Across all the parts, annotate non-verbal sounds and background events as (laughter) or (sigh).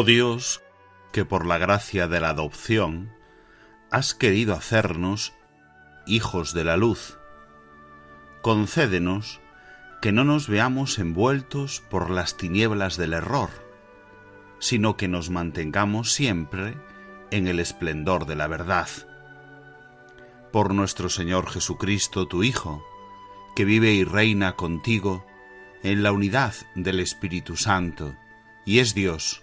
Oh Dios, que por la gracia de la adopción has querido hacernos hijos de la luz, concédenos que no nos veamos envueltos por las tinieblas del error, sino que nos mantengamos siempre en el esplendor de la verdad. Por nuestro Señor Jesucristo, tu Hijo, que vive y reina contigo en la unidad del Espíritu Santo, y es Dios,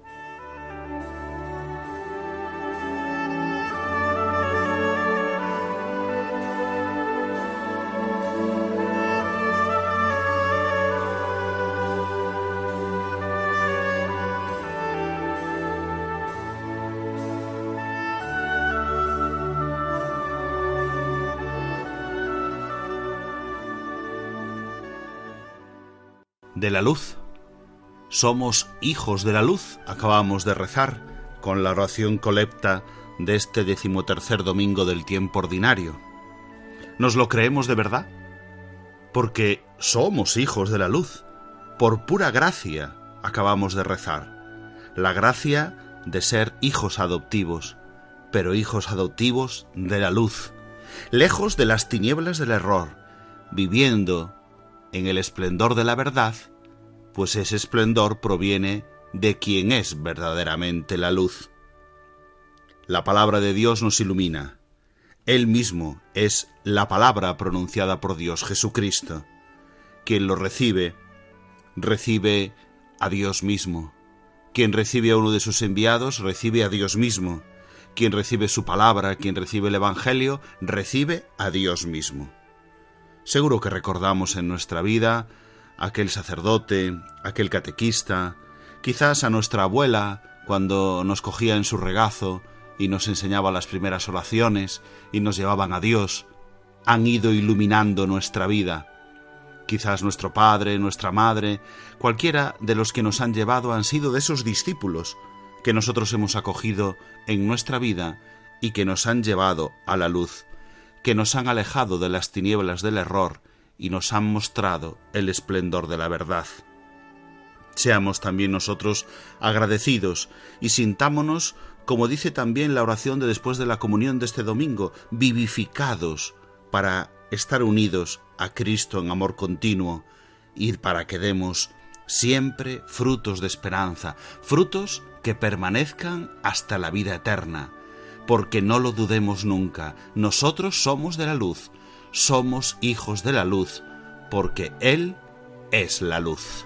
La luz. Somos hijos de la luz, acabamos de rezar con la oración colecta de este decimotercer domingo del tiempo ordinario. ¿Nos lo creemos de verdad? Porque somos hijos de la luz. Por pura gracia acabamos de rezar. La gracia de ser hijos adoptivos, pero hijos adoptivos de la luz, lejos de las tinieblas del error, viviendo en el esplendor de la verdad pues ese esplendor proviene de quien es verdaderamente la luz. La palabra de Dios nos ilumina. Él mismo es la palabra pronunciada por Dios Jesucristo. Quien lo recibe, recibe a Dios mismo. Quien recibe a uno de sus enviados, recibe a Dios mismo. Quien recibe su palabra, quien recibe el Evangelio, recibe a Dios mismo. Seguro que recordamos en nuestra vida aquel sacerdote, aquel catequista, quizás a nuestra abuela cuando nos cogía en su regazo y nos enseñaba las primeras oraciones y nos llevaban a Dios, han ido iluminando nuestra vida. Quizás nuestro padre, nuestra madre, cualquiera de los que nos han llevado han sido de esos discípulos que nosotros hemos acogido en nuestra vida y que nos han llevado a la luz, que nos han alejado de las tinieblas del error y nos han mostrado el esplendor de la verdad. Seamos también nosotros agradecidos y sintámonos, como dice también la oración de después de la comunión de este domingo, vivificados para estar unidos a Cristo en amor continuo y para que demos siempre frutos de esperanza, frutos que permanezcan hasta la vida eterna, porque no lo dudemos nunca, nosotros somos de la luz, somos hijos de la luz, porque Él es la luz.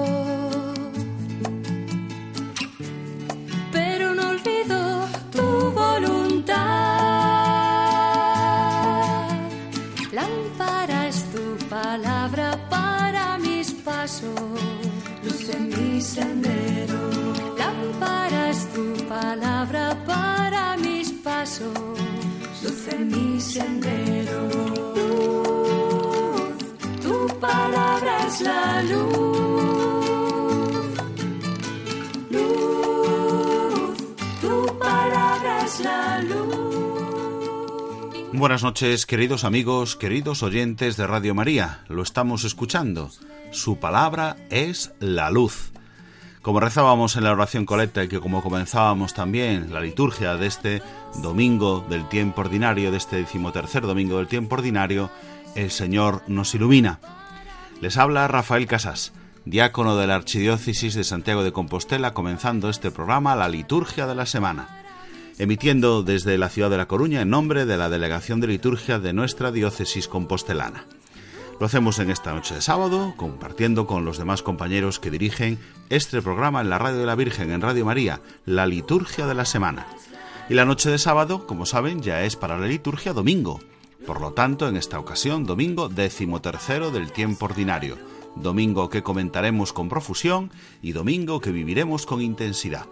Palabra para mis pasos, luz en mi sendero. Luz, tu palabra es la luz. Luz, tu palabra es la luz. Buenas noches, queridos amigos, queridos oyentes de Radio María. Lo estamos escuchando. Su palabra es la luz. Como rezábamos en la oración colecta y que como comenzábamos también la liturgia de este domingo del tiempo ordinario, de este decimotercer domingo del tiempo ordinario, el Señor nos ilumina. Les habla Rafael Casas, diácono de la Archidiócesis de Santiago de Compostela, comenzando este programa, la liturgia de la semana emitiendo desde la ciudad de La Coruña en nombre de la Delegación de Liturgia de nuestra diócesis compostelana. Lo hacemos en esta noche de sábado, compartiendo con los demás compañeros que dirigen este programa en la Radio de la Virgen, en Radio María, la liturgia de la semana. Y la noche de sábado, como saben, ya es para la liturgia domingo. Por lo tanto, en esta ocasión, domingo decimotercero del tiempo ordinario, domingo que comentaremos con profusión y domingo que viviremos con intensidad.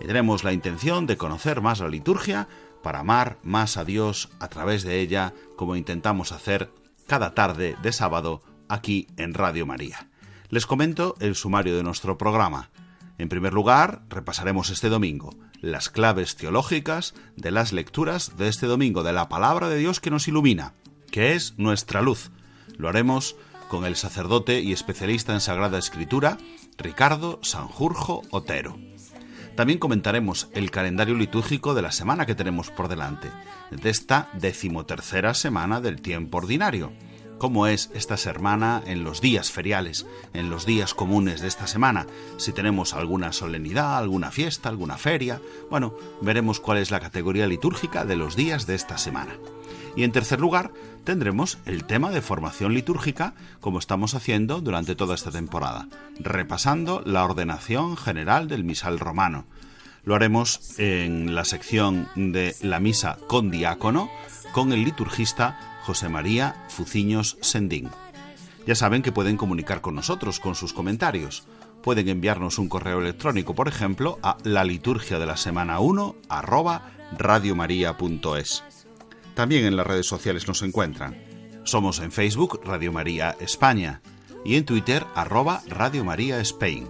Y tenemos la intención de conocer más la liturgia para amar más a Dios a través de ella, como intentamos hacer cada tarde de sábado aquí en Radio María. Les comento el sumario de nuestro programa. En primer lugar, repasaremos este domingo las claves teológicas de las lecturas de este domingo de la palabra de Dios que nos ilumina, que es nuestra luz. Lo haremos con el sacerdote y especialista en Sagrada Escritura, Ricardo Sanjurjo Otero. También comentaremos el calendario litúrgico de la semana que tenemos por delante, de esta decimotercera semana del tiempo ordinario. ¿Cómo es esta semana en los días feriales, en los días comunes de esta semana? Si tenemos alguna solemnidad, alguna fiesta, alguna feria. Bueno, veremos cuál es la categoría litúrgica de los días de esta semana. Y en tercer lugar, tendremos el tema de formación litúrgica, como estamos haciendo durante toda esta temporada, repasando la ordenación general del misal romano. Lo haremos en la sección de la misa con diácono, con el liturgista José María Fuciños Sendín. Ya saben que pueden comunicar con nosotros con sus comentarios. Pueden enviarnos un correo electrónico, por ejemplo, a la liturgia de la semana 1 arroba radiomaria.es. También en las redes sociales nos encuentran. Somos en Facebook Radio María España y en Twitter arroba Radio María Spain.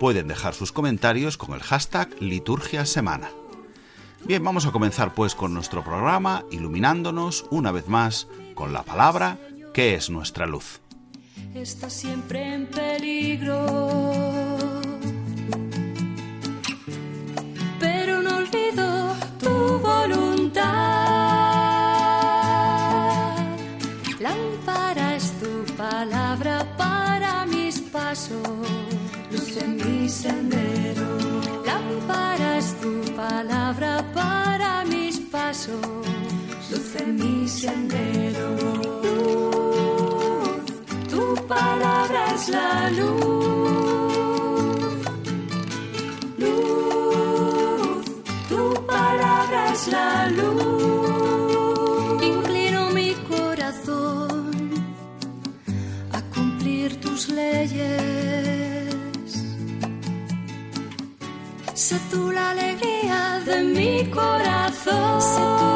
Pueden dejar sus comentarios con el hashtag Liturgia Semana. Bien, vamos a comenzar pues con nuestro programa, iluminándonos una vez más con la palabra que es nuestra luz. está siempre en peligro. Pero no olvido tu voluntad. Lámpara es tu palabra para mis pasos, luz en mi sendero. Es tu palabra para mis pasos, luz en mi sendero. Luz, tu palabra es la luz. Luz, tu palabra palabras la luz. Inclino mi corazón a cumplir tus leyes. Sé de mi corazón.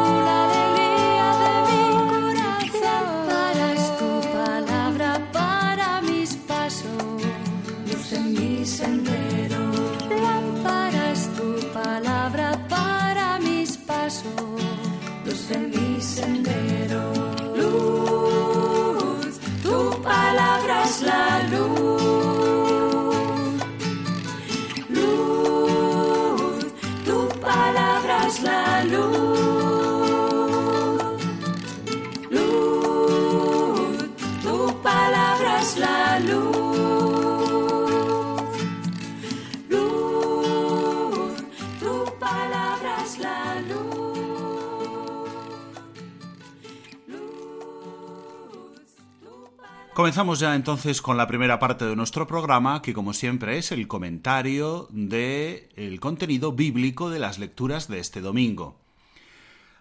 Comenzamos ya entonces con la primera parte de nuestro programa, que como siempre es el comentario del el contenido bíblico de las lecturas de este domingo.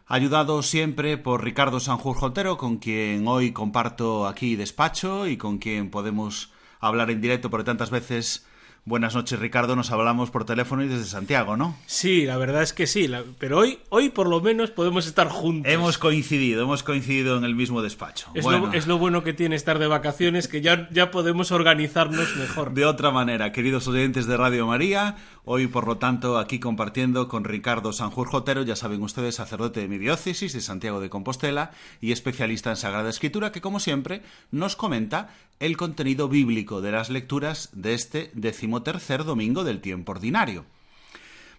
Ayudado siempre por Ricardo Sanjurjo con quien hoy comparto aquí despacho y con quien podemos hablar en directo, porque tantas veces, buenas noches Ricardo, nos hablamos por teléfono y desde Santiago, ¿no? Sí, la verdad es que sí, la- pero hoy, hoy por lo menos podemos estar juntos. Hemos coincidido, hemos coincidido en el mismo despacho. es, Bueno. lo, es lo bueno que tiene estar de vacaciones, que ya, ya podemos organizarnos mejor. De otra manera, queridos oyentes de Radio María, hoy por lo tanto aquí compartiendo con Ricardo Sanjurjo Otero, ya saben ustedes, sacerdote de mi diócesis de Santiago de Compostela y especialista en Sagrada Escritura, que como siempre nos comenta el contenido bíblico de las lecturas de este decimotercer domingo del tiempo ordinario.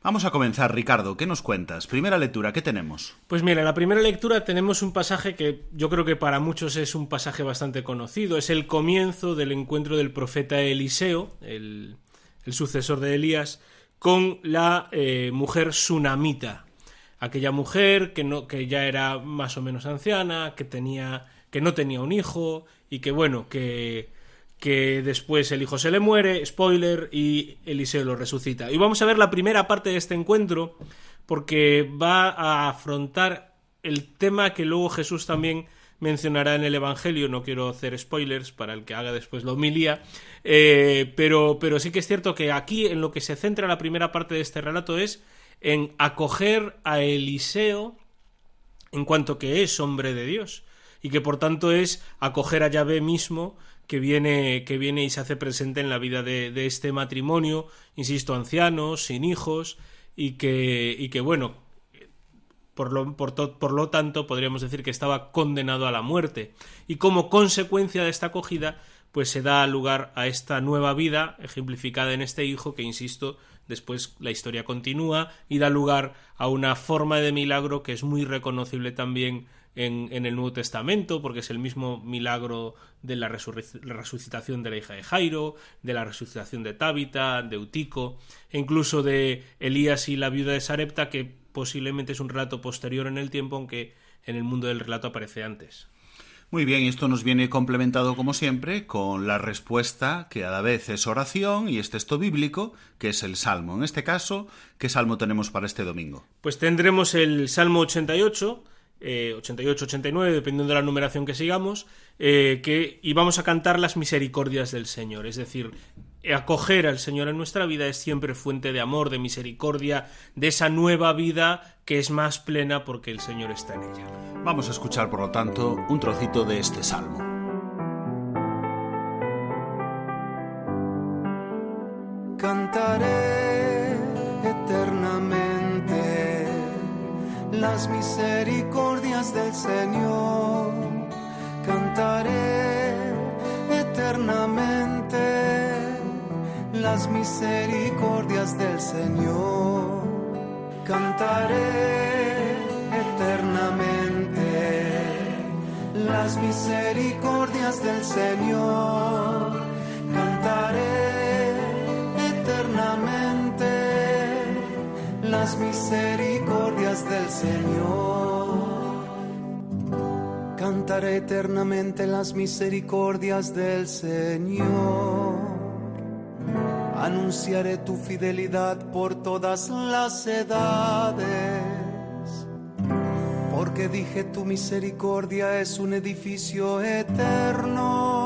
Vamos a comenzar, Ricardo, ¿qué nos cuentas? Primera lectura, ¿qué tenemos? Pues mira, en la primera lectura tenemos un pasaje que yo creo que para muchos es un pasaje bastante conocido. Es el comienzo del encuentro del profeta Eliseo, el, sucesor de Elías, con la eh, mujer sunamita. Aquella mujer que, que ya era más o menos anciana, que, tenía, que no tenía un hijo y que, bueno, que, que después el hijo se le muere, spoiler, y Eliseo lo resucita. Y vamos a ver la primera parte de este encuentro, porque va a afrontar el tema que luego Jesús también mencionará en el Evangelio. No quiero hacer spoilers para el que haga después la homilía, eh, pero, pero sí que es cierto que aquí en lo que se centra la primera parte de este relato es en acoger a Eliseo en cuanto que es hombre de Dios y que por tanto es acoger a Yahvé mismo que viene, que viene y se hace presente en la vida de, este matrimonio, insisto, ancianos, sin hijos, y que, y que bueno, por lo, por, por lo tanto, podríamos decir que estaba condenado a la muerte. Y como consecuencia de esta acogida, pues se da lugar a esta nueva vida, ejemplificada en este hijo, que insisto, después la historia continúa y da lugar a una forma de milagro que es muy reconocible también en, en el Nuevo Testamento, porque es el mismo milagro de la resucitación de la hija de Jairo, de la resucitación de Tábita, de Eutico, e incluso de Elías y la viuda de Sarepta, que posiblemente es un relato posterior en el tiempo, aunque en el mundo del relato aparece antes. Muy bien, y esto nos viene complementado como siempre con la respuesta que a la vez es oración y es texto bíblico, que es el Salmo. En este caso, ¿qué Salmo tenemos para este domingo? Pues tendremos el Salmo 88, eh, 88-89, dependiendo de la numeración que sigamos, eh, que, y vamos a cantar las misericordias del Señor. Es decir, acoger al Señor en nuestra vida es siempre fuente de amor, de misericordia, de esa nueva vida que es más plena porque el Señor está en ella. Vamos a escuchar, por lo tanto, un trocito de este Salmo. Cantaré las misericordias del Señor. Cantaré eternamente las misericordias del Señor. Cantaré eternamente las misericordias del Señor. Las misericordias del Señor. Cantaré eternamente las misericordias del Señor. Anunciaré tu fidelidad por todas las edades. porque dije tu misericordia es un edificio eterno.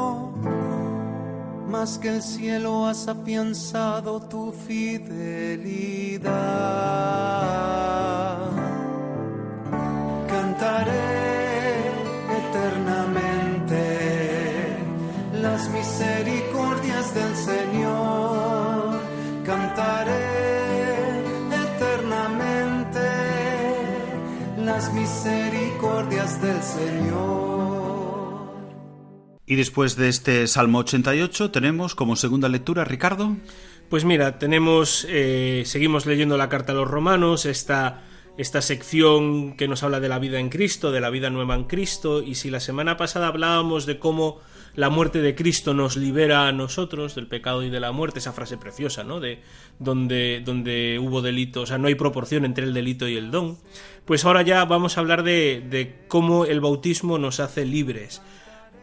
Más que el cielo has afianzado tu fidelidad. Cantaré eternamente las misericordias del Señor. Cantaré eternamente las misericordias del Señor. Y después de este Salmo 88 tenemos como segunda lectura, Ricardo. Pues mira, tenemos, eh, seguimos leyendo la carta a los romanos, esta, esta sección que nos habla de la vida en Cristo, de la vida nueva en Cristo, y si la semana pasada hablábamos de cómo la muerte de Cristo nos libera a nosotros del pecado y de la muerte, esa frase preciosa, ¿no? De donde, donde hubo delito, o sea, no hay proporción entre el delito y el don, pues ahora ya vamos a hablar de, de cómo el bautismo nos hace libres.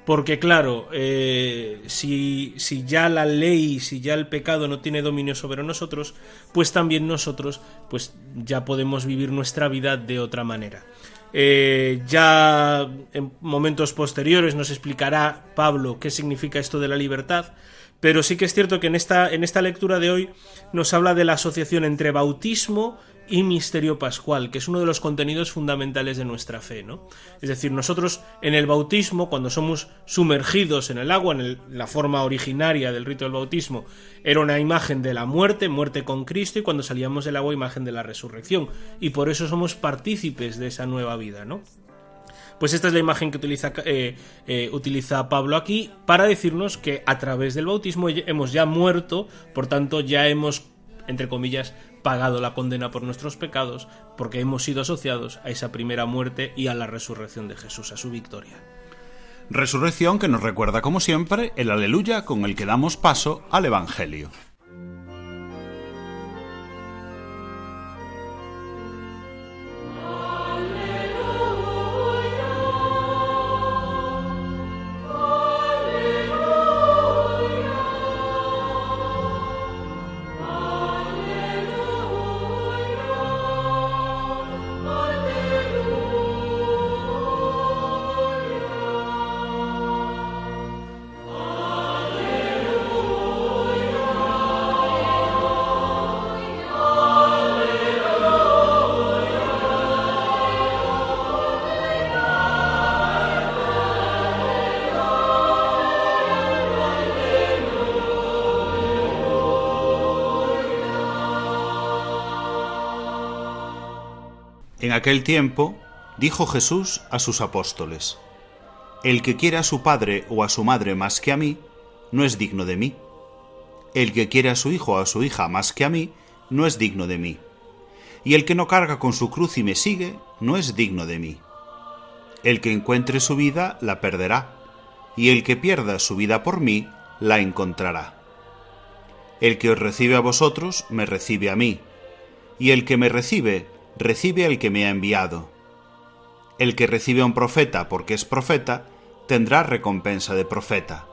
Porque claro, eh, si, si, ya la ley, si ya el pecado no tiene dominio sobre nosotros, pues también nosotros pues ya podemos vivir nuestra vida de otra manera. Eh, ya en momentos posteriores nos explicará Pablo qué significa esto de la libertad, pero sí que es cierto que en esta, en esta lectura de hoy nos habla de la asociación entre bautismo y misterio pascual, que es uno de los contenidos fundamentales de nuestra fe, ¿no? Es decir, nosotros en el bautismo, cuando somos sumergidos en el agua, en la forma originaria del rito del bautismo, era una imagen de la muerte, muerte con Cristo, y cuando salíamos del agua, imagen de la resurrección. Y por eso somos partícipes de esa nueva vida, ¿no? Pues esta es la imagen que utiliza, eh, eh, utiliza, Pablo aquí para decirnos que a través del bautismo hemos ya muerto, por tanto ya hemos, entre comillas, pagado la condena por nuestros pecados, porque hemos sido asociados a esa primera muerte y a la resurrección de Jesús, a su victoria. Resurrección que nos recuerda, como siempre, el aleluya con el que damos paso al Evangelio. Aquel tiempo dijo Jesús a sus apóstoles, El que quiere a su padre o a su madre más que a mí, no es digno de mí. El que quiere a su hijo o a su hija más que a mí, no es digno de mí. Y el que no carga con su cruz y me sigue, no es digno de mí. El que encuentre su vida, la perderá, y el que pierda su vida por mí, la encontrará. El que os recibe a vosotros, me recibe a mí, y el que me recibe, recibe al que me ha enviado. El que recibe a un profeta porque es profeta, tendrá recompensa de profeta,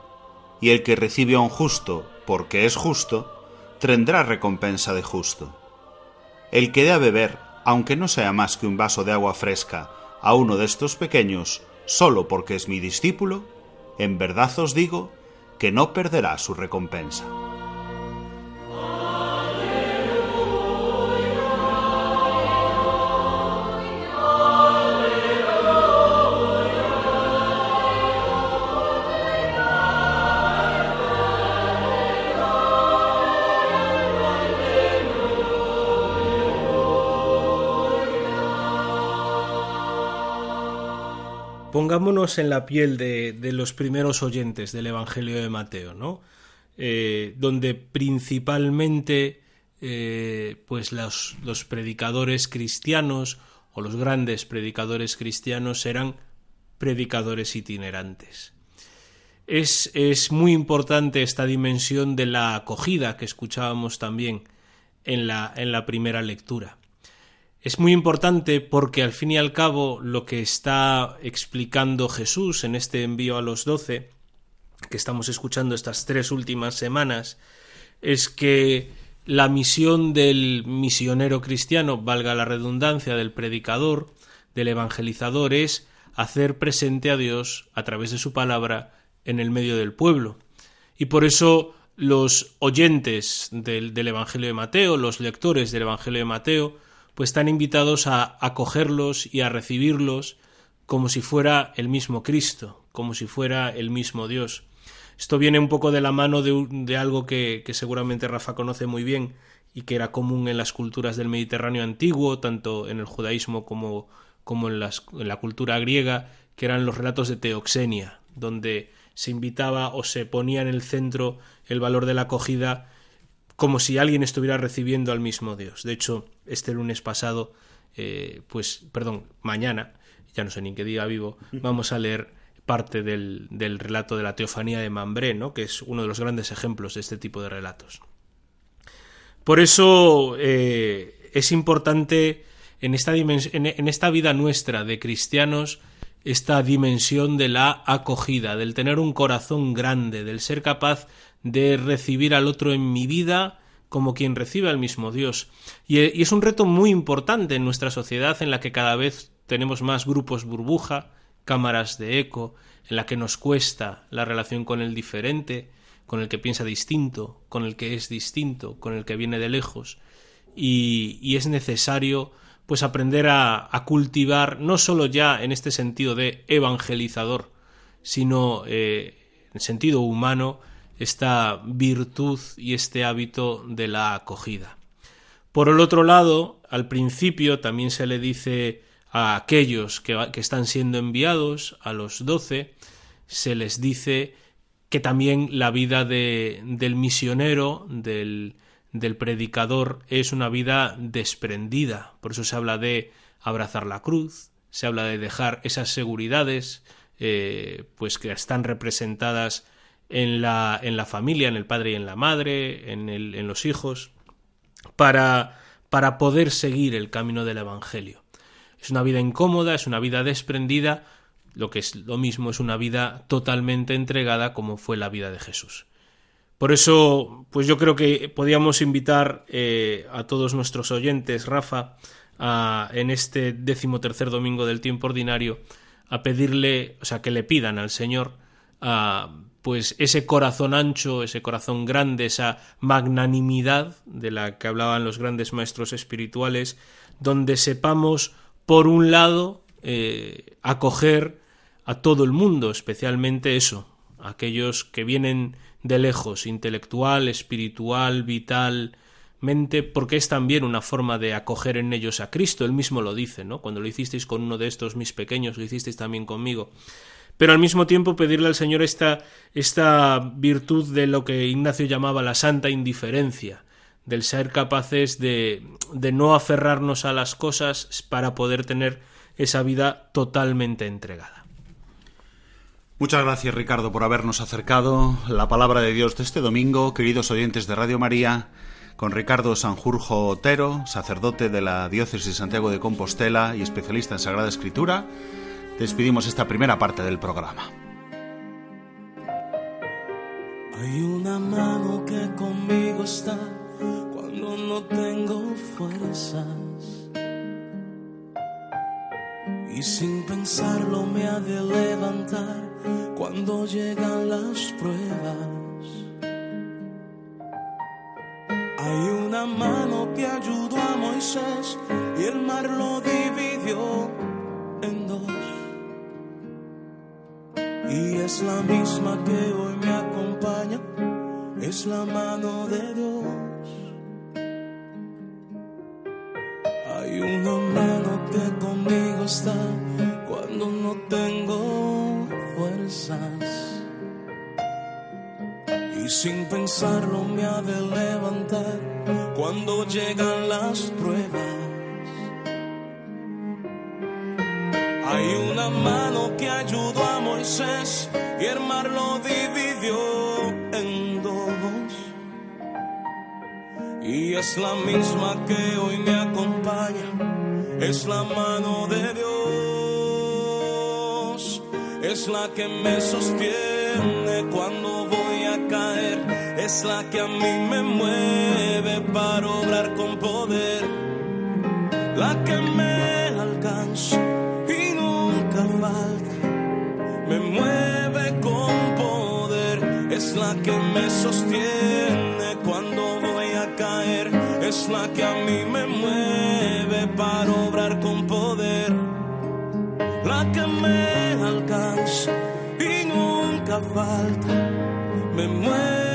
y el que recibe a un justo porque es justo, tendrá recompensa de justo. El que dé a beber, aunque no sea más que un vaso de agua fresca, a uno de estos pequeños, solo porque es mi discípulo, en verdad os digo que no perderá su recompensa. Pongámonos en la piel de, de, los primeros oyentes del Evangelio de Mateo, ¿no? Eh, donde principalmente eh, pues los, predicadores cristianos o los grandes predicadores cristianos eran predicadores itinerantes. Es, es muy importante esta dimensión de la acogida que escuchábamos también en la, en la primera lectura es muy importante porque al fin y al cabo lo que está explicando Jesús en este envío a los doce, que estamos escuchando estas tres últimas semanas, es que la misión del misionero cristiano, valga la redundancia, del predicador, del evangelizador es hacer presente a Dios a través de su palabra en el medio del pueblo. Y por eso los oyentes del, del, Evangelio de Mateo, los lectores del Evangelio de Mateo, pues están invitados a acogerlos y a recibirlos como si fuera el mismo Cristo, como si fuera el mismo Dios. Esto viene un poco de la mano de, algo que, seguramente Rafa conoce muy bien y que era común en las culturas del Mediterráneo antiguo, tanto en el judaísmo como, como en, las, en la cultura griega, que eran los relatos de Teoxenia, donde se invitaba o se ponía en el centro el valor de la acogida como si alguien estuviera recibiendo al mismo Dios. De hecho, este lunes pasado, eh, pues, perdón, mañana, ya no sé ni en qué día vivo, vamos a leer parte del, del, relato de la teofanía de Mambré, ¿no? que es uno de los grandes ejemplos de este tipo de relatos. Por eso eh, es importante en esta, en, en esta vida nuestra de cristianos esta dimensión de la acogida, del tener un corazón grande, del ser capaz de recibir al otro en mi vida como quien recibe al mismo Dios. Y, y, es un reto muy importante en nuestra sociedad en la que cada vez tenemos más grupos burbuja, cámaras de eco, en la que nos cuesta la relación con el diferente, con el que piensa distinto, con el que es distinto, con el que viene de lejos. Y, es necesario pues aprender a, a, cultivar no solo ya en este sentido de evangelizador, sino eh, en sentido humano esta virtud y este hábito de la acogida. Por el otro lado, al principio también se le dice a aquellos que, están siendo enviados, a los doce, se les dice que también la vida de, del misionero, del, del predicador es una vida desprendida. Por eso se habla de abrazar la cruz, se habla de dejar esas seguridades, eh, pues que están representadas en la, en la familia, en el padre y en la madre, en, el, en los hijos, para, para poder seguir el camino del Evangelio. Es una vida incómoda, es una vida desprendida, lo que es lo mismo es una vida totalmente entregada como fue la vida de Jesús. Por eso, pues yo creo que podíamos invitar eh, a todos nuestros oyentes, Rafa, a, en este decimotercer domingo del tiempo ordinario, a pedirle, o sea, que le pidan al Señor, a, pues ese corazón ancho, ese corazón grande, esa magnanimidad de la que hablaban los grandes maestros espirituales, donde sepamos, por un lado, eh, acoger a todo el mundo, especialmente eso, aquellos que vienen de lejos, intelectual, espiritual, vitalmente, porque es también una forma de acoger en ellos a Cristo. Él mismo lo dice, ¿no? Cuando lo hicisteis con uno de estos mis pequeños, lo hicisteis también conmigo. Pero al mismo tiempo pedirle al Señor esta, esta virtud de lo que Ignacio llamaba la santa indiferencia, del ser capaces de, de no aferrarnos a las cosas para poder tener esa vida totalmente entregada. Muchas gracias Ricardo por habernos acercado la palabra de Dios de este domingo, queridos oyentes de Radio María, con Ricardo Sanjurjo Otero, sacerdote de la Diócesis de Santiago de Compostela y especialista en Sagrada Escritura. Despedimos esta primera parte del programa. Hay una mano que conmigo está cuando no tengo fuerzas. Y sin pensarlo me ha de levantar cuando llegan las pruebas. Hay una mano que ayudó a Moisés y el mar lo es la misma que hoy me acompaña, es la mano de Dios. Hay una mano que conmigo está cuando no tengo fuerzas. Y sin pensarlo me ha de levantar cuando llegan las pruebas. Hay una mano que ayudó a Moisés y el mar lo dividió en dos. Y es la misma que hoy me acompaña, es la mano de Dios, es la que me sostiene cuando voy a caer, es la que a mí me mueve para obrar con poder, la que me la que me sostiene cuando voy a caer, es la que a mí me mueve para obrar con poder, la que me alcanza y nunca falta, me mueve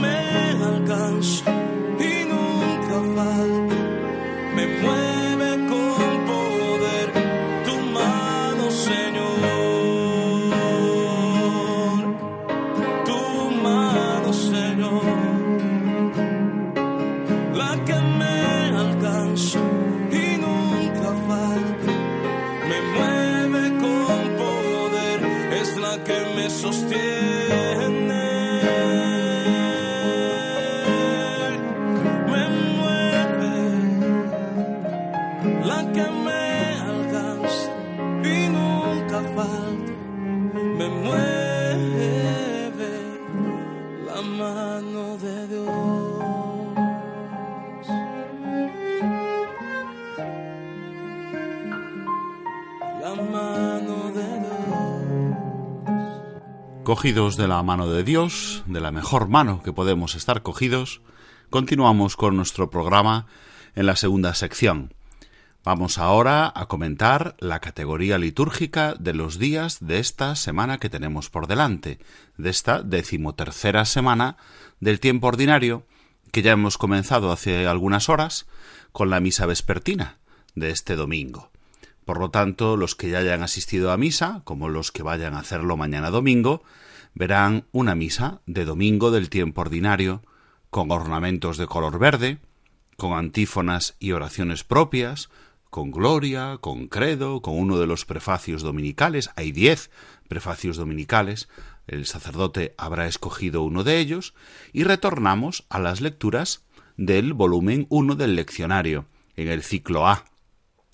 me alcanza Cogidos de la mano de Dios, de la mejor mano que podemos estar cogidos, continuamos con nuestro programa en la segunda sección. Vamos ahora a comentar la categoría litúrgica de los días de esta semana que tenemos por delante, de esta decimotercera semana del tiempo ordinario, que ya hemos comenzado hace algunas horas con la misa vespertina de este domingo. Por lo tanto, los que ya hayan asistido a misa, como los que vayan a hacerlo mañana domingo, verán una misa de domingo del tiempo ordinario, con ornamentos de color verde, con antífonas y oraciones propias, con gloria, con credo, con uno de los prefacios dominicales. Hay diez prefacios dominicales. El sacerdote habrá escogido uno de ellos y retornamos a las lecturas del volumen 1 del leccionario, en el ciclo A.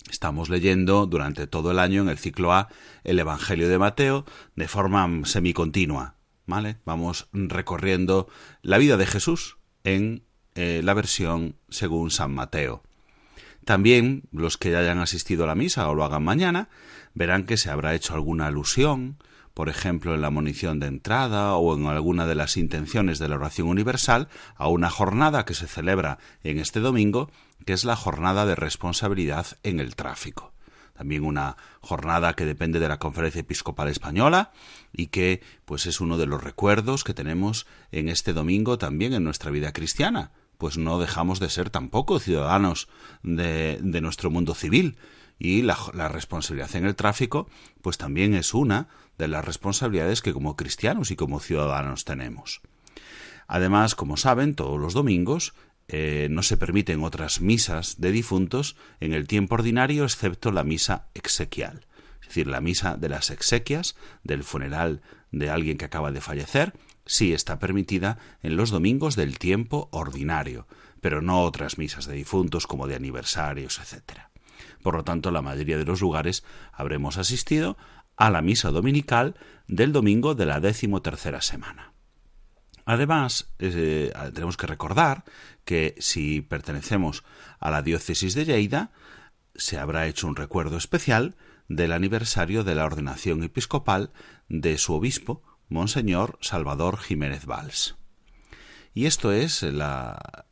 Estamos leyendo durante todo el año en el ciclo A el Evangelio de Mateo de forma semicontinua. ¿Vale? Vamos recorriendo la vida de Jesús en eh, la versión según San Mateo. También los que ya hayan asistido a la misa o lo hagan mañana verán que se habrá hecho alguna alusión, por ejemplo en la munición de entrada o en alguna de las intenciones de la oración universal, a una jornada que se celebra en este domingo, que es la jornada de responsabilidad en el tráfico. También una jornada que depende de la Conferencia Episcopal Española y que pues es uno de los recuerdos que tenemos en este domingo también en nuestra vida cristiana, pues no dejamos de ser tampoco ciudadanos de, de nuestro mundo civil y la, la, responsabilidad en el tráfico pues también es una de las responsabilidades que como cristianos y como ciudadanos tenemos. Además, como saben, todos los domingos eh, no se permiten otras misas de difuntos en el tiempo ordinario excepto la misa exequial, es decir, la misa de las exequias del funeral de alguien que acaba de fallecer, sí está permitida en los domingos del tiempo ordinario, pero no otras misas de difuntos como de aniversarios, etc. Por lo tanto, la mayoría de los lugares habremos asistido a la misa dominical del domingo de la decimotercera semana. Además, eh, tenemos que recordar que si pertenecemos a la diócesis de Lleida, se habrá hecho un recuerdo especial del aniversario de la ordenación episcopal de su obispo, Monseñor Salvador Jiménez Valls. Y esto es la,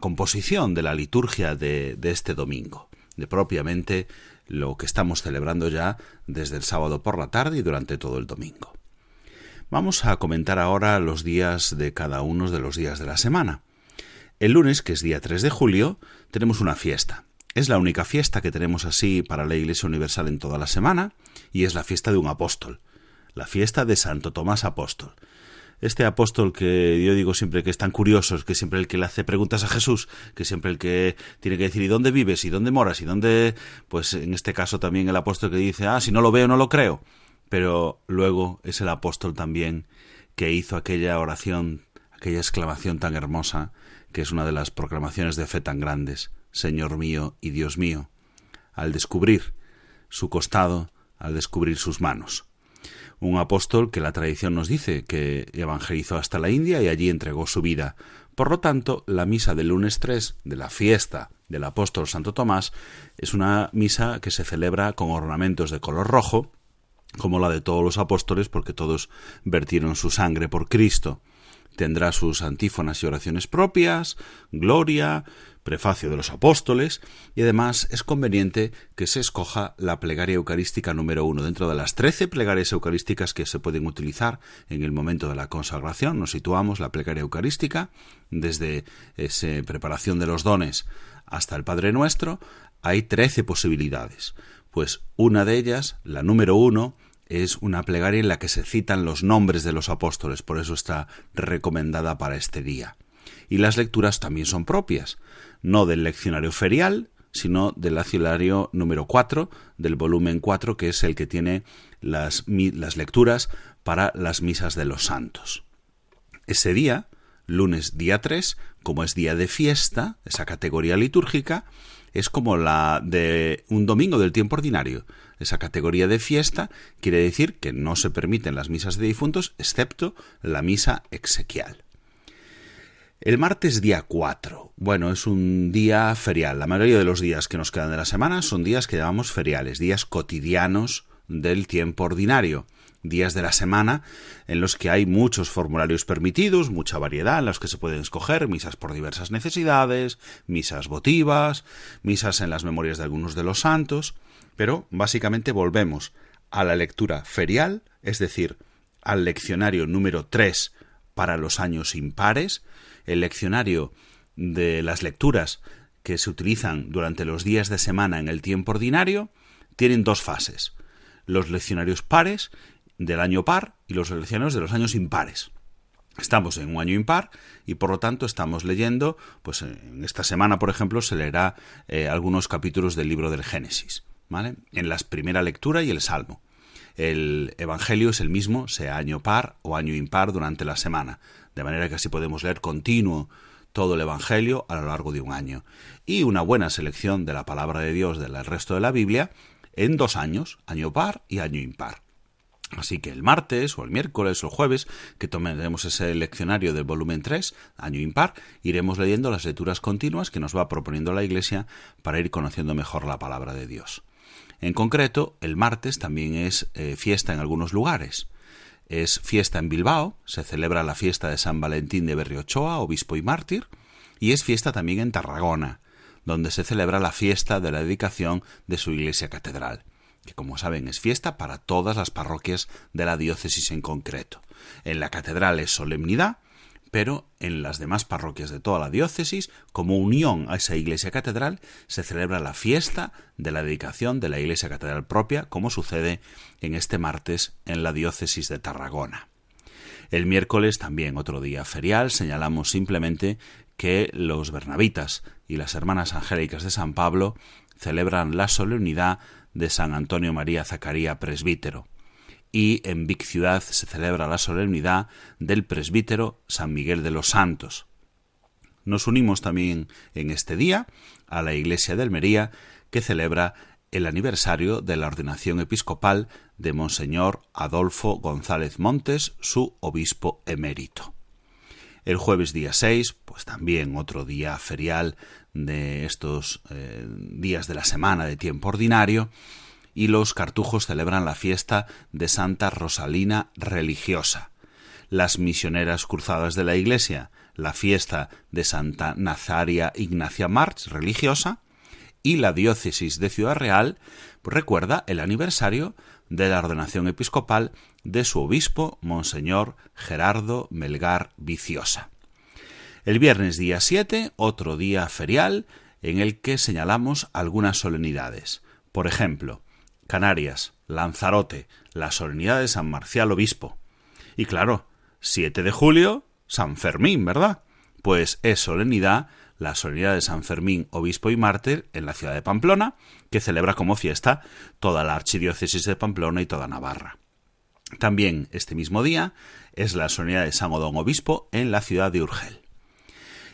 composición de la liturgia de este domingo, de propiamente lo que estamos celebrando ya desde el sábado por la tarde y durante todo el domingo. Vamos a comentar ahora los días de cada uno de los días de la semana. El lunes, que es día 3 de julio, tenemos una fiesta. Es la única fiesta que tenemos así para la Iglesia Universal en toda la semana, y es la fiesta de un apóstol, la fiesta de Santo Tomás Apóstol. Este apóstol que yo digo siempre que es tan curioso, que siempre el que le hace preguntas a Jesús, que siempre el que tiene que decir ¿y dónde vives? ¿y dónde moras? ¿y dónde? Pues en este caso también el apóstol que dice ah, si no lo veo no lo creo pero luego es el apóstol también que hizo aquella oración, aquella exclamación tan hermosa, que es una de las proclamaciones de fe tan grandes, Señor mío y Dios mío, al descubrir su costado, al descubrir sus manos. Un apóstol que la tradición nos dice que evangelizó hasta la India y allí entregó su vida. Por lo tanto, la misa del lunes 3 de la fiesta del apóstol Santo Tomás es una misa que se celebra con ornamentos de color rojo, como la de todos los apóstoles, porque todos vertieron su sangre por Cristo. Tendrá sus antífonas y oraciones propias, gloria, prefacio de los apóstoles, y además es conveniente que se escoja la plegaria eucarística número uno. Dentro de las trece plegarias eucarísticas que se pueden utilizar en el momento de la consagración, nos situamos la plegaria eucarística, desde esa preparación de los dones hasta el Padre Nuestro, hay trece posibilidades. Pues una de ellas, la número uno, es una plegaria en la que se citan los nombres de los apóstoles, por eso está recomendada para este día. Y las lecturas también son propias, no del leccionario ferial, sino del leccionario número 4, del volumen 4, que es el que tiene las, las lecturas para las misas de los santos. Ese día, lunes día 3, como es día de fiesta, esa categoría litúrgica, es como la de un domingo del tiempo ordinario. Esa categoría de fiesta quiere decir que no se permiten las misas de difuntos excepto la misa exequial. El martes día 4. Bueno, es un día ferial. La mayoría de los días que nos quedan de la semana son días que llamamos feriales, días cotidianos del tiempo ordinario días de la semana en los que hay muchos formularios permitidos, mucha variedad en los que se pueden escoger misas por diversas necesidades, misas votivas, misas en las memorias de algunos de los santos, pero básicamente volvemos a la lectura ferial, es decir, al leccionario número 3 para los años impares, el leccionario de las lecturas que se utilizan durante los días de semana en el tiempo ordinario, tienen dos fases. Los leccionarios pares del año par y los leccionarios de los años impares. Estamos en un año impar y por lo tanto estamos leyendo, pues en esta semana, por ejemplo, se leerá eh, algunos capítulos del libro del Génesis, ¿vale? En la primera lectura y el Salmo. El Evangelio es el mismo, sea año par o año impar durante la semana, de manera que así podemos leer continuo todo el Evangelio a lo largo de un año. Y una buena selección de la palabra de Dios del resto de la Biblia en dos años, año par y año impar. Así que el martes o el miércoles o el jueves que tomaremos ese leccionario del volumen 3, año impar, iremos leyendo las lecturas continuas que nos va proponiendo la Iglesia para ir conociendo mejor la palabra de Dios. En concreto, el martes también es eh, fiesta en algunos lugares. Es fiesta en Bilbao, se celebra la fiesta de San Valentín de Berriochoa, obispo y mártir, y es fiesta también en Tarragona, donde se celebra la fiesta de la dedicación de su iglesia catedral que como saben es fiesta para todas las parroquias de la diócesis en concreto. En la catedral es solemnidad, pero en las demás parroquias de toda la diócesis, como unión a esa iglesia catedral, se celebra la fiesta de la dedicación de la iglesia catedral propia, como sucede en este martes en la diócesis de Tarragona. El miércoles, también otro día ferial, señalamos simplemente que los bernabitas y las hermanas angélicas de San Pablo celebran la solemnidad de San Antonio María Zacaría Presbítero. y en Vic Ciudad se celebra la solemnidad del presbítero San Miguel de los Santos. Nos unimos también en este día a la iglesia de Almería que celebra el aniversario de la ordenación episcopal de Monseñor Adolfo González Montes, su obispo emérito. El jueves día 6, pues también otro día ferial de estos eh, días de la semana de tiempo ordinario, y los cartujos celebran la fiesta de Santa Rosalina religiosa. Las misioneras cruzadas de la Iglesia, la fiesta de Santa Nazaria Ignacia March religiosa, y la diócesis de Ciudad Real pues, recuerda el aniversario de la ordenación episcopal de su obispo, Monseñor Gerardo Melgar Viciosa. El viernes día 7, otro día ferial, en el que señalamos algunas solemnidades. Por ejemplo, Canarias, Lanzarote, la solemnidad de San Marcial Obispo. Y claro, 7 de julio, San Fermín, ¿verdad? Pues es solemnidad la solemnidad de San Fermín, obispo y mártir, en la ciudad de Pamplona, que celebra como fiesta toda la archidiócesis de Pamplona y toda Navarra. También este mismo día es la solemnidad de San Odón Obispo en la ciudad de Urgel.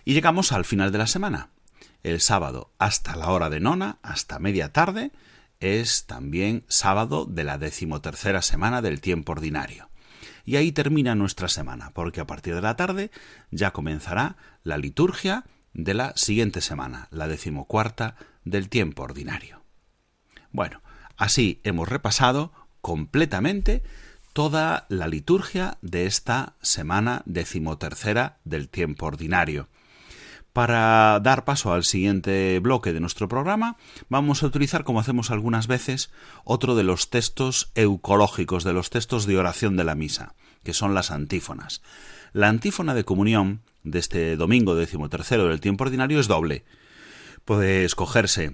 Y llegamos al final de la semana. El sábado hasta la hora de nona, hasta media tarde, es también sábado de la decimotercera semana del tiempo ordinario. Y ahí termina nuestra semana, porque a partir de la tarde ya comenzará la liturgia de la siguiente semana, la decimocuarta del tiempo ordinario. Bueno, así hemos repasado completamente toda la liturgia de esta semana decimotercera del tiempo ordinario. Para dar paso al siguiente bloque de nuestro programa, vamos a utilizar, como hacemos algunas veces, otro de los textos eucológicos, de los textos de oración de la misa, que son las antífonas. La antífona de comunión de este domingo decimotercero del tiempo ordinario es doble. Puede escogerse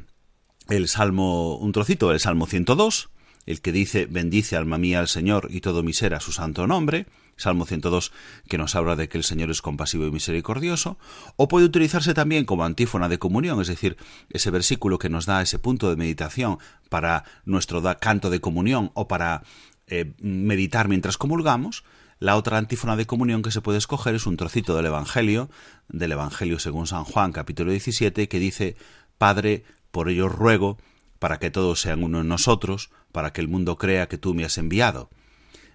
el salmo, un trocito del salmo 102, el que dice bendice alma mía al Señor y todo mi ser a su santo nombre, Salmo 102, que nos habla de que el Señor es compasivo y misericordioso, o puede utilizarse también como antífona de comunión, es decir, ese versículo que nos da ese punto de meditación para nuestro canto de comunión o para eh, meditar mientras comulgamos. La otra antífona de comunión que se puede escoger es un trocito del Evangelio, del Evangelio según San Juan, capítulo 17, que dice, Padre, por ello ruego, para que todos sean uno en nosotros, para que el mundo crea que tú me has enviado.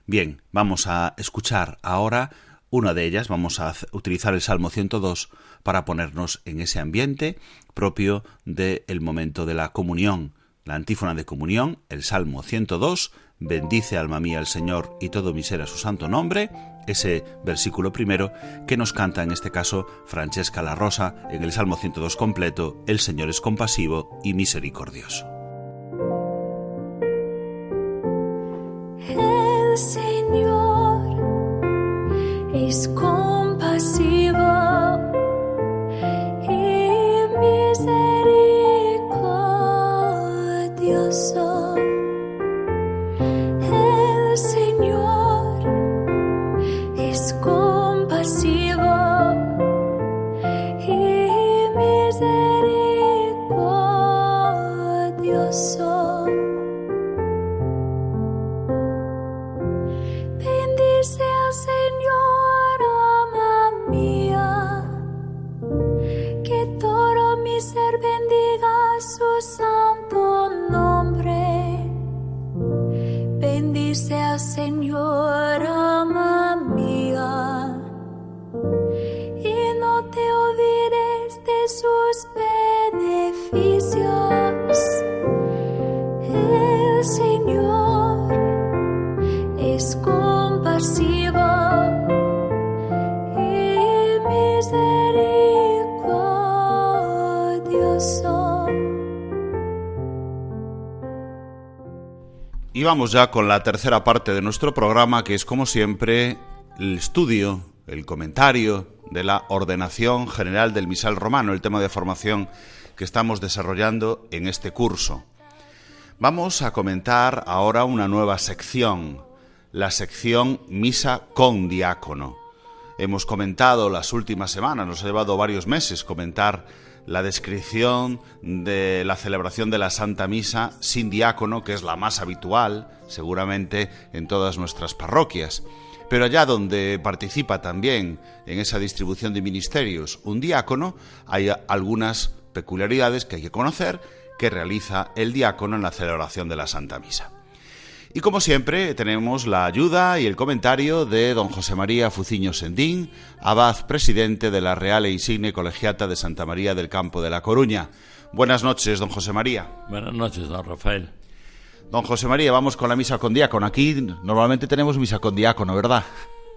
Bien, vamos a escuchar ahora una de ellas, vamos a utilizar el Salmo 102 para ponernos en ese ambiente propio del momento de la comunión. La antífona de comunión, el Salmo 102, bendice alma mía el Señor y todo mi ser a su santo nombre, ese versículo primero que nos canta en este caso Francesca La Rosa en el Salmo 102 completo, el Señor es compasivo y misericordioso. Señor es compasivo y vamos ya con la tercera parte de nuestro programa, que es como siempre el estudio, el comentario de la ordenación general del misal romano, el tema de formación que estamos desarrollando en este curso. Vamos a comentar ahora una nueva sección, la sección Misa con Diácono. hemos comentado las últimas semanas, nos ha llevado varios meses comentar la descripción de la celebración de la Santa Misa sin diácono, que es la más habitual, seguramente, en todas nuestras parroquias. Pero allá donde participa también en esa distribución de ministerios un diácono, hay algunas peculiaridades que hay que conocer que realiza el diácono en la celebración de la Santa Misa. Y como siempre, tenemos la ayuda y el comentario de don José María Fuciño Sendín, abad presidente de la Real e Insigne Colegiata de Santa María del Campo de La Coruña. Buenas noches, don José María. Buenas noches, don Rafael. Don José María, vamos con la misa con diácono. Aquí normalmente tenemos misa con diácono, ¿verdad?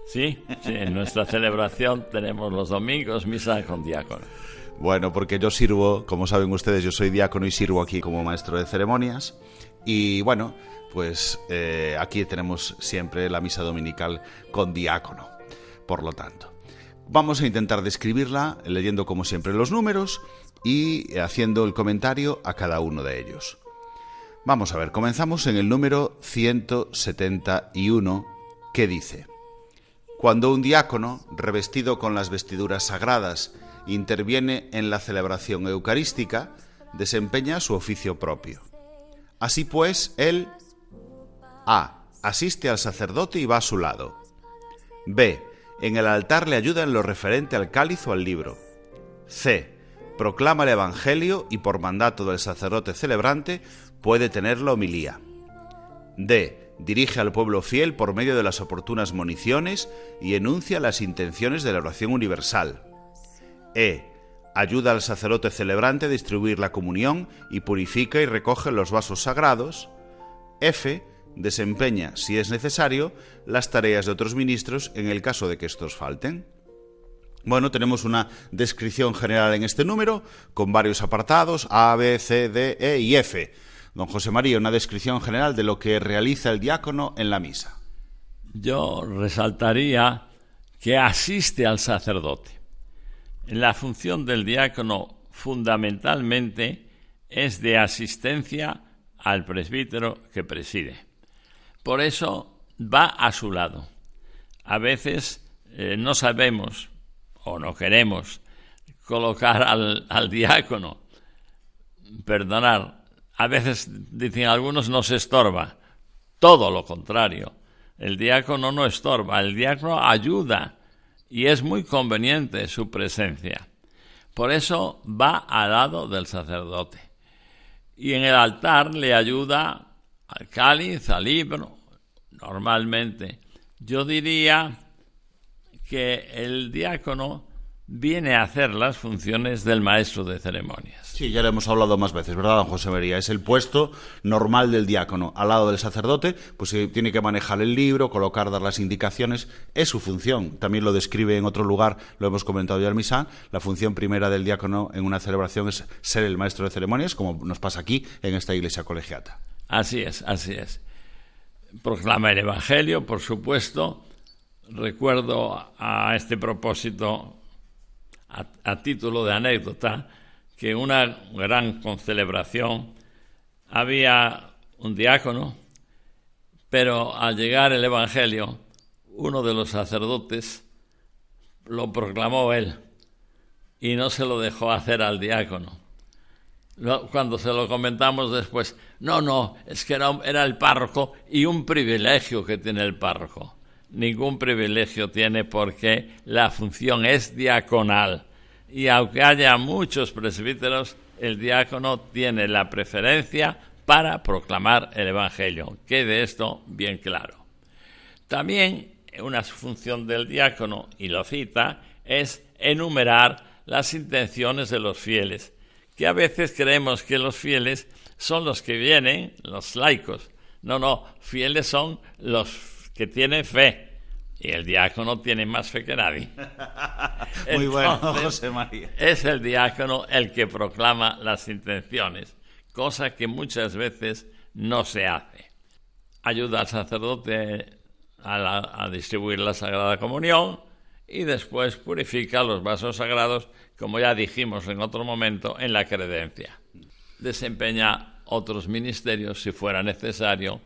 Sí, sí, en nuestra celebración tenemos los domingos misa con diácono. Bueno, porque yo sirvo, como saben ustedes, yo soy diácono y sirvo aquí como maestro de ceremonias. Y bueno, pues eh, aquí tenemos siempre la misa dominical con diácono. Por lo tanto, vamos a intentar describirla leyendo como siempre los números y haciendo el comentario a cada uno de ellos. Vamos a ver, comenzamos en el número 171 que dice, Cuando un diácono, revestido con las vestiduras sagradas, interviene en la celebración eucarística, desempeña su oficio propio. Así pues, él A. Asiste al sacerdote y va a su lado. B. En el altar le ayuda en lo referente al cáliz o al libro. C. Proclama el Evangelio y por mandato del sacerdote celebrante puede tener la homilía. D. Dirige al pueblo fiel por medio de las oportunas municiones y enuncia las intenciones de la oración universal. E. Ayuda al sacerdote celebrante a distribuir la comunión y purifica y recoge los vasos sagrados. F. Desempeña, si es necesario, las tareas de otros ministros en el caso de que estos falten. Bueno, tenemos una descripción general en este número, con varios apartados, A, B, C, D, E y F. Don José María, una descripción general de lo que realiza el diácono en la misa. Yo resaltaría que asiste al sacerdote. La función del diácono fundamentalmente es de asistencia al presbítero que preside. Por eso va a su lado. A veces eh, no sabemos o no queremos colocar al, al diácono, perdonar, a veces dicen algunos no se estorba, todo lo contrario. El diácono no estorba, el diácono ayuda y es muy conveniente su presencia. Por eso va al lado del sacerdote. Y en el altar le ayuda al cáliz, al libro, normalmente. Yo diría que el diácono viene a hacer las funciones del maestro de ceremonias. Sí, ya lo hemos hablado más veces, ¿verdad, don José María? Es el puesto normal del diácono. Al lado del sacerdote, pues eh, tiene que manejar el libro, colocar, dar las indicaciones. Es su función. También lo describe en otro lugar, lo hemos comentado ya en misa. La función primera del diácono en una celebración es ser el maestro de ceremonias, como nos pasa aquí en esta iglesia colegiata. Así es, así es. Proclama el Evangelio, por supuesto. Recuerdo a este propósito a, a título de anécdota, que una gran concelebración había un diácono, pero al llegar el Evangelio, uno de los sacerdotes lo proclamó él y no se lo dejó hacer al diácono. Cuando se lo comentamos después, no, no, es que era, era el párroco y un privilegio que tiene el párroco ningún privilegio tiene porque la función es diaconal. Y aunque haya muchos presbíteros, el diácono tiene la preferencia para proclamar el Evangelio. Quede esto bien claro. También una función del diácono, y lo cita, es enumerar las intenciones de los fieles, que a veces creemos que los fieles son los que vienen, los laicos. No, no, fieles son los que tiene fe. Y el diácono tiene más fe que nadie. (laughs) (laughs) Muy bueno, José María. Es el diácono el que proclama las intenciones, cosa que muchas veces no se hace. Ayuda al sacerdote a, la- a distribuir la Sagrada Comunión y después purifica los vasos sagrados, como ya dijimos en otro momento, en la credencia. Desempeña otros ministerios si fuera necesario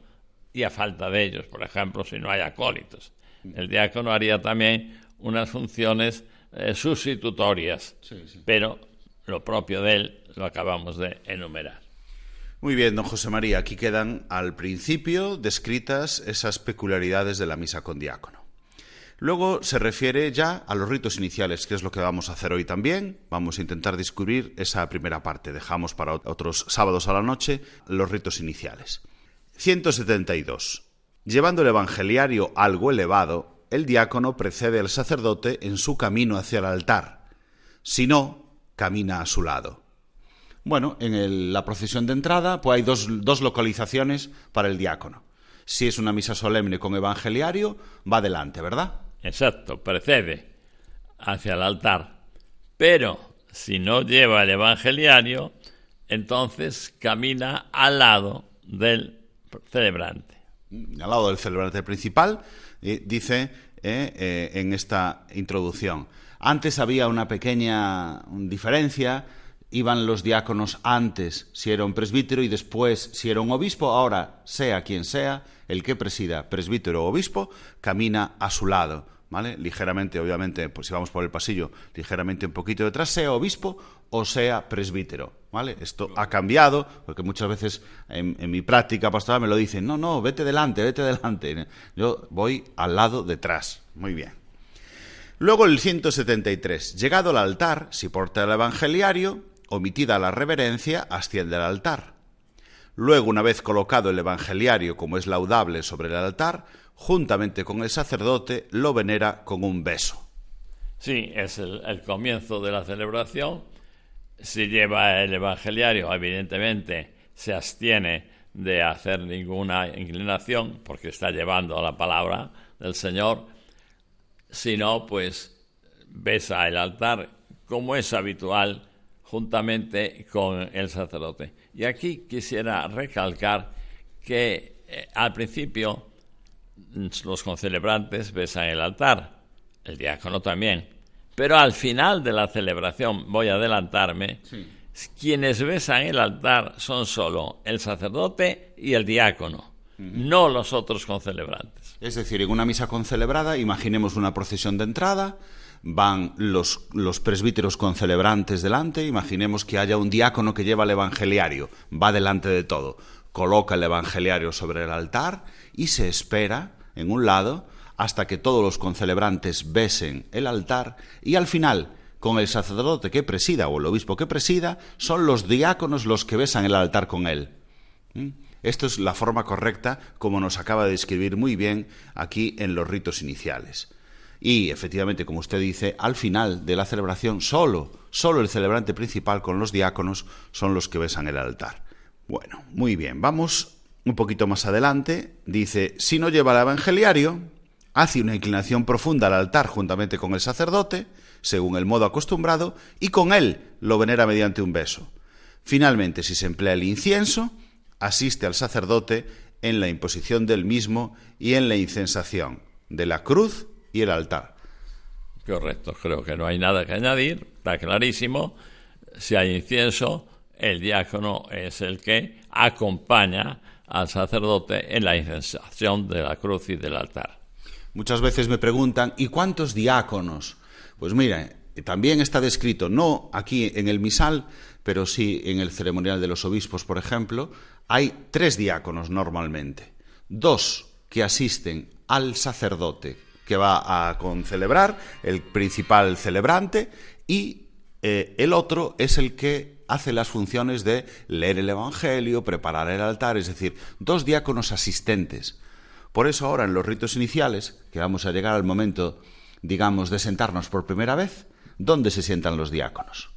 y a falta de ellos, por ejemplo, si no hay acólitos. El diácono haría también unas funciones eh, sustitutorias, pero lo propio de él lo acabamos de enumerar. Muy bien, don José María, aquí quedan al principio descritas esas peculiaridades de la misa con diácono. Luego se refiere ya a los ritos iniciales, que es lo que vamos a hacer hoy también. Vamos a intentar descubrir esa primera parte. Dejamos para otros sábados a la noche los ritos iniciales. 172. Llevando el evangeliario algo elevado, el diácono precede al sacerdote en su camino hacia el altar. Si no, camina a su lado. Bueno, en la procesión de entrada pues hay dos, dos localizaciones para el diácono. Si es una misa solemne con evangeliario, va adelante, ¿verdad? Exacto, precede hacia el altar. Pero si no lleva el evangeliario, entonces camina al lado del celebrante. Al lado del celebrante principal, eh, dice eh, eh, en esta introducción. Antes había una pequeña diferencia, iban los diáconos antes si era un presbítero y después si era un obispo, ahora sea quien sea, el que presida, presbítero o obispo, camina a su lado. ¿Vale? Ligeramente, obviamente, pues si vamos por el pasillo, ligeramente un poquito detrás, sea obispo o sea presbítero, ¿vale? Esto ha cambiado, porque muchas veces en, mi práctica pastoral me lo dicen, no, no, vete delante, vete delante. Yo voy al lado detrás. Muy bien. Luego el 173. Llegado al altar, si porta el evangeliario, omitida la reverencia, asciende al altar. Luego, una vez colocado el evangeliario como es laudable sobre el altar, juntamente con el sacerdote, lo venera con un beso. Sí, es el, comienzo de la celebración. Si lleva el evangeliario, evidentemente se abstiene de hacer ninguna inclinación porque está llevando la palabra del Señor. Si no, pues besa el altar como es habitual juntamente con el sacerdote. Y aquí quisiera recalcar que eh, al principio los concelebrantes besan el altar, el diácono también, pero al final de la celebración, voy a adelantarme, quienes besan el altar son solo el sacerdote y el diácono, no los otros concelebrantes. Es decir, en una misa concelebrada, imaginemos una procesión de entrada, van los, los presbíteros concelebrantes delante, imaginemos que haya un diácono que lleva el evangeliario, va delante de todo, coloca el evangeliario sobre el altar y se espera en un lado hasta que todos los concelebrantes besen el altar y al final, con el sacerdote que presida o el obispo que presida, son los diáconos los que besan el altar con él. ¿Mm? Esto es la forma correcta como nos acaba de describir muy bien aquí en los ritos iniciales. Y efectivamente, como usted dice, al final de la celebración solo, solo el celebrante principal con los diáconos son los que besan el altar. Bueno, muy bien, vamos un poquito más adelante. Dice, si no lleva el evangeliario, hace una inclinación profunda al altar juntamente con el sacerdote, según el modo acostumbrado, y con él lo venera mediante un beso. Finalmente, si se emplea el incienso, asiste al sacerdote en la imposición del mismo y en la incensación de la cruz y el altar. Correcto, creo que no hay nada que añadir, está clarísimo. Si hay incienso, el diácono es el que acompaña al sacerdote en la incensación de la cruz y del altar. Muchas veces me preguntan, ¿y cuántos diáconos? Pues mira, también está descrito, no aquí en el misal, pero sí en el ceremonial de los obispos, por ejemplo, hay tres diáconos normalmente. Dos que asisten al sacerdote, que va a concelebrar, el principal celebrante, y eh, el otro es el que hace las funciones de leer el Evangelio, preparar el altar, es decir, dos diáconos asistentes. Por eso ahora en los ritos iniciales, que vamos a llegar al momento, digamos, de sentarnos por primera vez, ¿dónde se sientan los diáconos?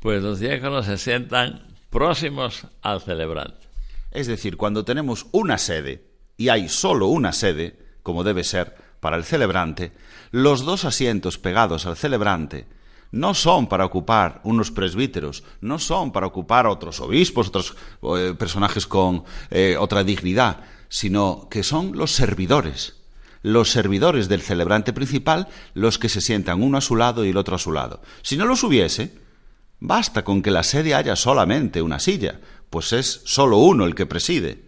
Pues los diáconos se sientan próximos al celebrante. Es decir, cuando tenemos una sede, y hay solo una sede, como debe ser, para el celebrante, los dos asientos pegados al celebrante no son para ocupar unos presbíteros, no son para ocupar otros obispos, otros eh, personajes con eh, otra dignidad, sino que son los servidores, los servidores del celebrante principal, los que se sientan uno a su lado y el otro a su lado. Si no los hubiese, basta con que la sede haya solamente una silla, pues es solo uno el que preside.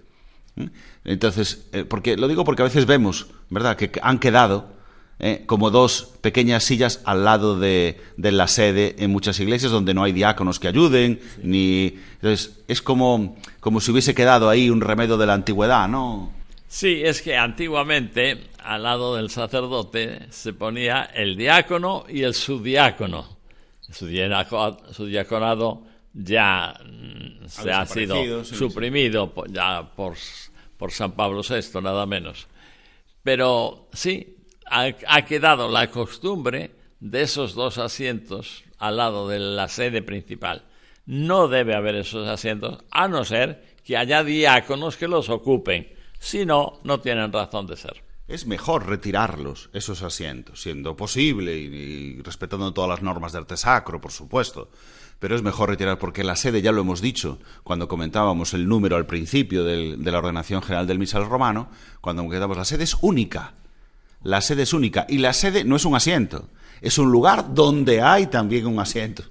¿Mm? Entonces, eh, porque lo digo porque a veces vemos, ¿verdad?, que han quedado eh, como dos pequeñas sillas al lado de, de, la sede en muchas iglesias donde no hay diáconos que ayuden, ni... Entonces, es como, como si hubiese quedado ahí un remedio de la antigüedad, ¿no? Sí, es que antiguamente al lado del sacerdote se ponía el diácono y el subdiácono. Su, su diaconado ya mm, se ha sido sí, suprimido sí. ya por, por San Pablo VI, nada menos. Pero sí, ha, quedado la costumbre de esos dos asientos al lado de la sede principal. No debe haber esos asientos, a no ser que haya diáconos que los ocupen. Si no, no tienen razón de ser. Es mejor retirarlos, esos asientos, siendo posible y, respetando todas las normas de arte sacro, por supuesto pero es mejor retirar porque la sede, ya lo hemos dicho cuando comentábamos el número al principio del, de la ordenación general del misal romano, cuando comentamos la sede es única. La sede es única y la sede no es un asiento, es un lugar donde hay también un asiento,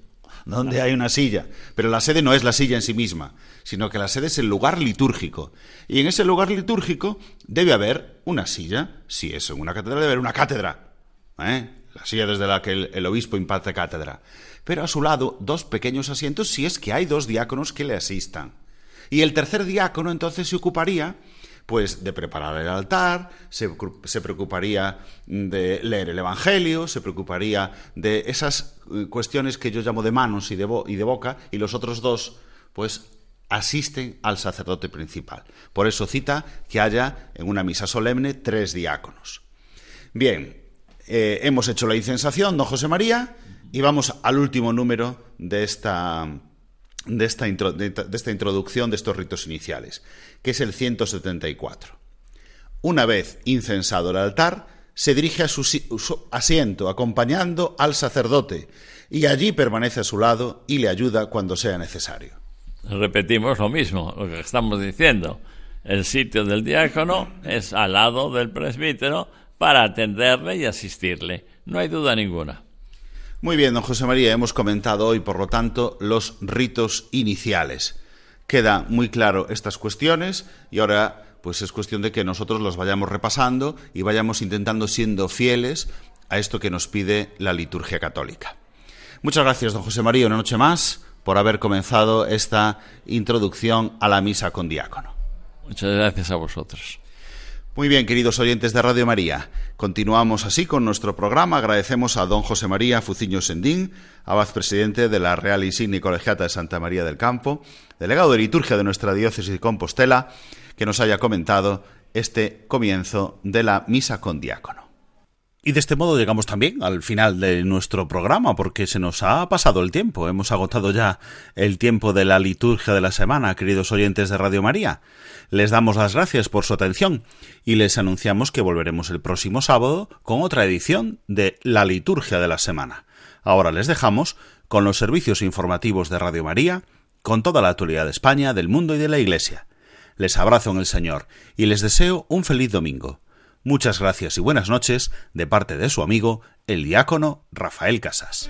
donde hay una silla. Pero la sede no es la silla en sí misma, sino que la sede es el lugar litúrgico. Y en ese lugar litúrgico debe haber una silla, si es en una catedral, debe haber una cátedra. ¿eh? La silla desde la que el, el obispo imparte cátedra pero a su lado dos pequeños asientos si es que hay dos diáconos que le asistan. Y el tercer diácono entonces se ocuparía pues de preparar el altar, se, se, preocuparía de leer el Evangelio, se preocuparía de esas eh, cuestiones que yo llamo de manos y de, y de boca, y los otros dos, pues asisten al sacerdote principal. Por eso cita que haya en una misa solemne tres diáconos. Bien, eh, hemos hecho la incensación, don José María, y vamos al último número de esta, de esta, de esta introducción de estos ritos iniciales, que es el 174. Una vez incensado el altar, se dirige a su, su, asiento acompañando al sacerdote y allí permanece a su lado y le ayuda cuando sea necesario. Repetimos lo mismo, lo que estamos diciendo. El sitio del diácono es al lado del presbítero para atenderle y asistirle. No hay duda ninguna. Muy bien, don José María, hemos comentado hoy, por lo tanto, los ritos iniciales. Queda muy claro estas cuestiones y ahora pues es cuestión de que nosotros los vayamos repasando y vayamos intentando siendo fieles a esto que nos pide la liturgia católica. Muchas gracias, don José María, una noche más por haber comenzado esta introducción a la misa con diácono. Muchas gracias a vosotros. Muy bien, queridos oyentes de Radio María, continuamos así con nuestro programa. Agradecemos a don José María Fuciño Sendín, abad presidente de la Real Insignia Colegiata de Santa María del Campo, delegado de liturgia de nuestra diócesis de Compostela, que nos haya comentado este comienzo de la misa con diácono. Y de este modo llegamos también al final de nuestro programa, porque se nos ha pasado el tiempo. Hemos agotado ya el tiempo de la liturgia de la semana, queridos oyentes de Radio María. Les damos las gracias por su atención y les anunciamos que volveremos el próximo sábado con otra edición de la liturgia de la semana. Ahora les dejamos con los servicios informativos de Radio María, con toda la actualidad de España, del mundo y de la Iglesia. Les abrazo en el Señor y les deseo un feliz domingo. Muchas gracias y buenas noches de parte de su amigo, el diácono Rafael Casas.